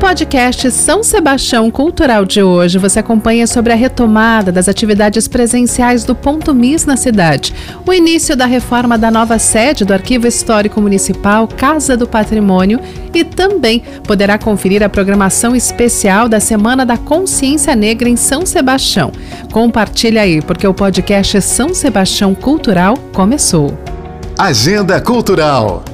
podcast São Sebastião Cultural de hoje, você acompanha sobre a retomada das atividades presenciais do Ponto Miss na cidade, o início da reforma da nova sede do Arquivo Histórico Municipal Casa do Patrimônio e também poderá conferir a programação especial da Semana da Consciência Negra em São Sebastião. Compartilha aí, porque o podcast São Sebastião Cultural começou. Agenda Cultural.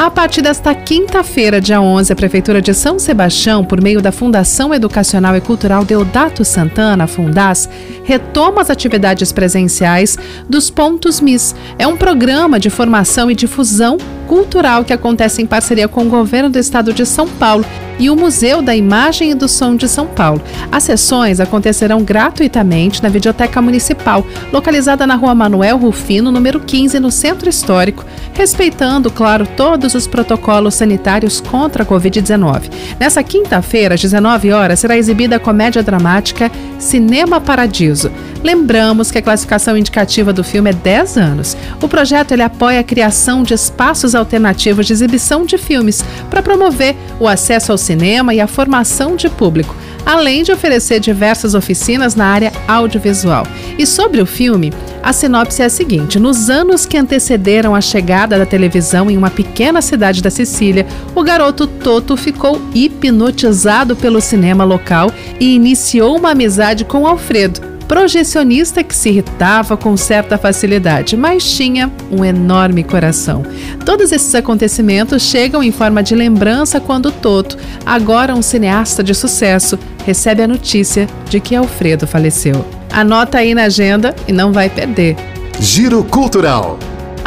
A partir desta quinta-feira, dia 11, a Prefeitura de São Sebastião, por meio da Fundação Educacional e Cultural Deodato Santana, Fundas, retoma as atividades presenciais dos Pontos MIS. É um programa de formação e difusão cultural que acontece em parceria com o governo do estado de São Paulo e o Museu da Imagem e do Som de São Paulo. As sessões acontecerão gratuitamente na Videoteca Municipal, localizada na Rua Manuel Rufino, número 15, no Centro Histórico, respeitando, claro, todos os protocolos sanitários contra a Covid-19. Nessa quinta-feira, às 19 horas, será exibida a comédia dramática Cinema Paradiso. Lembramos que a classificação indicativa do filme é 10 anos. O projeto ele apoia a criação de espaços alternativos de exibição de filmes para promover o acesso ao cinema e a formação de público, além de oferecer diversas oficinas na área audiovisual. E sobre o filme, a sinopse é a seguinte: nos anos que antecederam a chegada da televisão em uma pequena cidade da Sicília, o garoto Toto ficou hipnotizado pelo cinema local e iniciou uma amizade com Alfredo projecionista que se irritava com certa facilidade, mas tinha um enorme coração. Todos esses acontecimentos chegam em forma de lembrança quando Toto, agora um cineasta de sucesso, recebe a notícia de que Alfredo faleceu. Anota aí na agenda e não vai perder. Giro Cultural.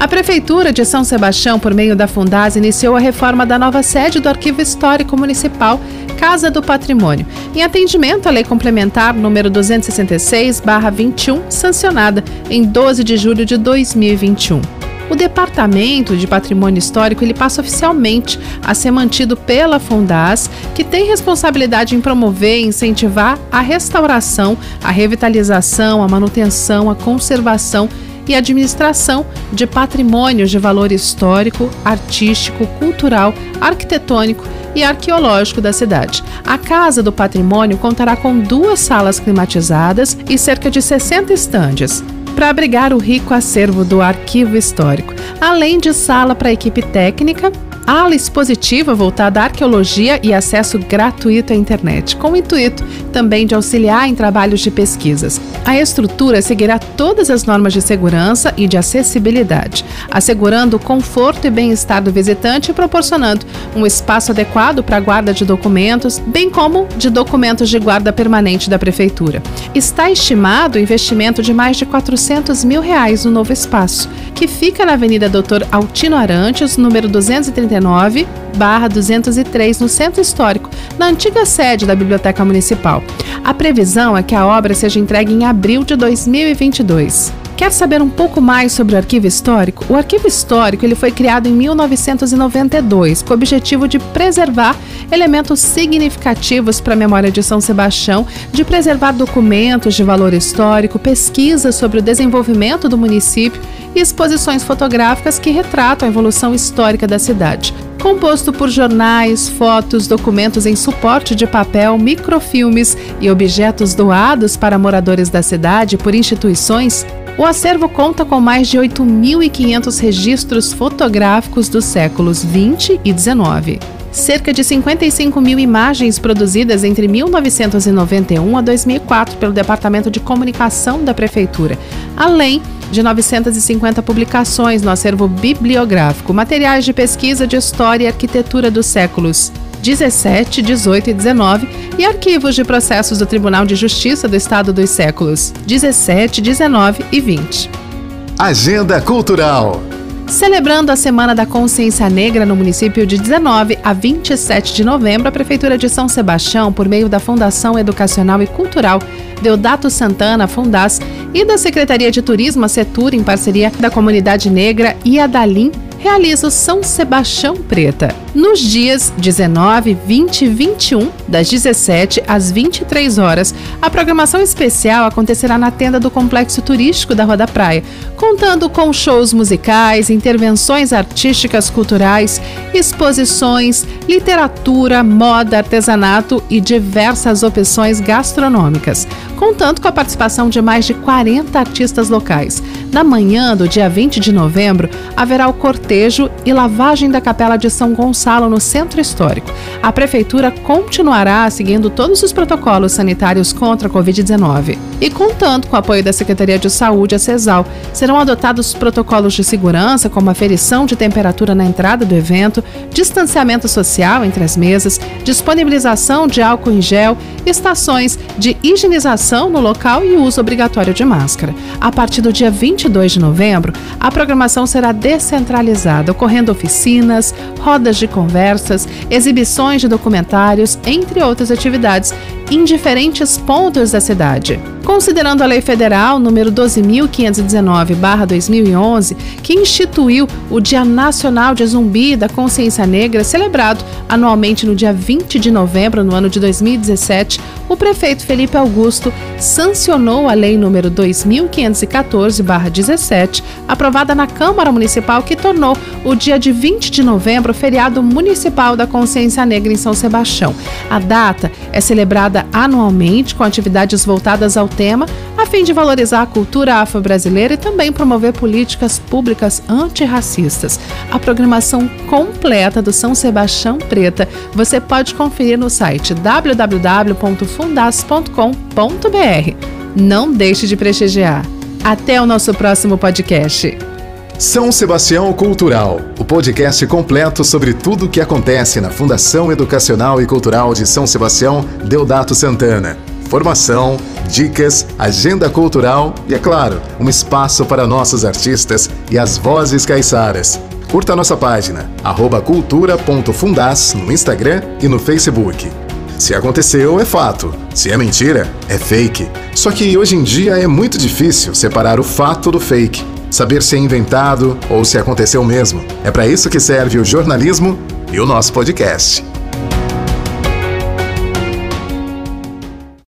A Prefeitura de São Sebastião, por meio da Fundas, iniciou a reforma da nova sede do Arquivo Histórico Municipal Casa do Patrimônio, em atendimento à Lei Complementar número 266/21, sancionada em 12 de julho de 2021. O Departamento de Patrimônio Histórico ele passa oficialmente a ser mantido pela Fundas, que tem responsabilidade em promover e incentivar a restauração, a revitalização, a manutenção, a conservação e administração de patrimônios de valor histórico, artístico, cultural, arquitetônico e arqueológico da cidade. A Casa do Patrimônio contará com duas salas climatizadas e cerca de 60 estandes para abrigar o rico acervo do arquivo histórico, além de sala para equipe técnica ala expositiva voltada à arqueologia e acesso gratuito à internet, com o intuito também de auxiliar em trabalhos de pesquisas. A estrutura seguirá todas as normas de segurança e de acessibilidade, assegurando o conforto e bem-estar do visitante e proporcionando um espaço adequado para a guarda de documentos, bem como de documentos de guarda permanente da Prefeitura. Está estimado o investimento de mais de 400 mil reais no novo espaço, que fica na Avenida Doutor Altino Arantes, número 230 203 no Centro Histórico, na antiga sede da Biblioteca Municipal. A previsão é que a obra seja entregue em abril de 2022. Quer saber um pouco mais sobre o arquivo histórico? O arquivo histórico ele foi criado em 1992 com o objetivo de preservar elementos significativos para a memória de São Sebastião, de preservar documentos de valor histórico, pesquisas sobre o desenvolvimento do município e exposições fotográficas que retratam a evolução histórica da cidade. Composto por jornais, fotos, documentos em suporte de papel, microfilmes e objetos doados para moradores da cidade por instituições, o acervo conta com mais de 8.500 registros fotográficos dos séculos 20 e 19 cerca de 55 mil imagens produzidas entre 1991 a 2004 pelo Departamento de Comunicação da Prefeitura, além de 950 publicações no acervo bibliográfico, materiais de pesquisa de história e arquitetura dos séculos 17, 18 e 19 e arquivos de processos do Tribunal de Justiça do Estado dos séculos 17, 19 e 20. Agenda Cultural Celebrando a Semana da Consciência Negra no município de 19 a 27 de novembro, a Prefeitura de São Sebastião, por meio da Fundação Educacional e Cultural Deodato Santana Fundas e da Secretaria de Turismo, a Setur, em parceria da Comunidade Negra e a Dalim, realiza o São Sebastião Preta. Nos dias 19, 20 e 21, das 17 às 23 horas, a programação especial acontecerá na tenda do Complexo Turístico da Rua da Praia, contando com shows musicais, intervenções artísticas culturais, exposições, literatura, moda, artesanato e diversas opções gastronômicas, contando com a participação de mais de 40 artistas locais. Na manhã do dia 20 de novembro, haverá o cortejo e lavagem da Capela de São Gonçalo no Centro Histórico. A Prefeitura continuará seguindo todos os protocolos sanitários contra a Covid-19. E contando com o apoio da Secretaria de Saúde, a CESAL, serão adotados protocolos de segurança, como aferição de temperatura na entrada do evento, distanciamento social entre as mesas, disponibilização de álcool em gel, estações de higienização no local e uso obrigatório de máscara. A partir do dia 22 de novembro, a programação será descentralizada, ocorrendo oficinas, rodas de conversas, exibições de documentários, entre outras atividades, em diferentes pontos da cidade. Considerando a Lei Federal número 12.519-2011, que instituiu o Dia Nacional de Zumbi da Consciência Negra, celebrado anualmente no dia 20 de novembro no ano de 2017, o prefeito Felipe Augusto sancionou a Lei número 2514-17, aprovada na Câmara Municipal, que tornou o dia de 20 de novembro feriado municipal da Consciência Negra em São Sebastião. A data é celebrada anualmente com atividades voltadas ao tema, a fim de valorizar a cultura afro-brasileira e também promover políticas públicas antirracistas. A programação completa do São Sebastião Preta você pode conferir no site www.fundas.com.br. Não deixe de prestigiar. Até o nosso próximo podcast. São Sebastião Cultural, o podcast completo sobre tudo o que acontece na Fundação Educacional e Cultural de São Sebastião Deodato Santana. Formação, dicas, agenda cultural e, é claro, um espaço para nossos artistas e as vozes caiçaras. Curta nossa página, cultura.fundas no Instagram e no Facebook. Se aconteceu, é fato. Se é mentira, é fake. Só que hoje em dia é muito difícil separar o fato do fake saber se é inventado ou se aconteceu mesmo. É para isso que serve o jornalismo e o nosso podcast.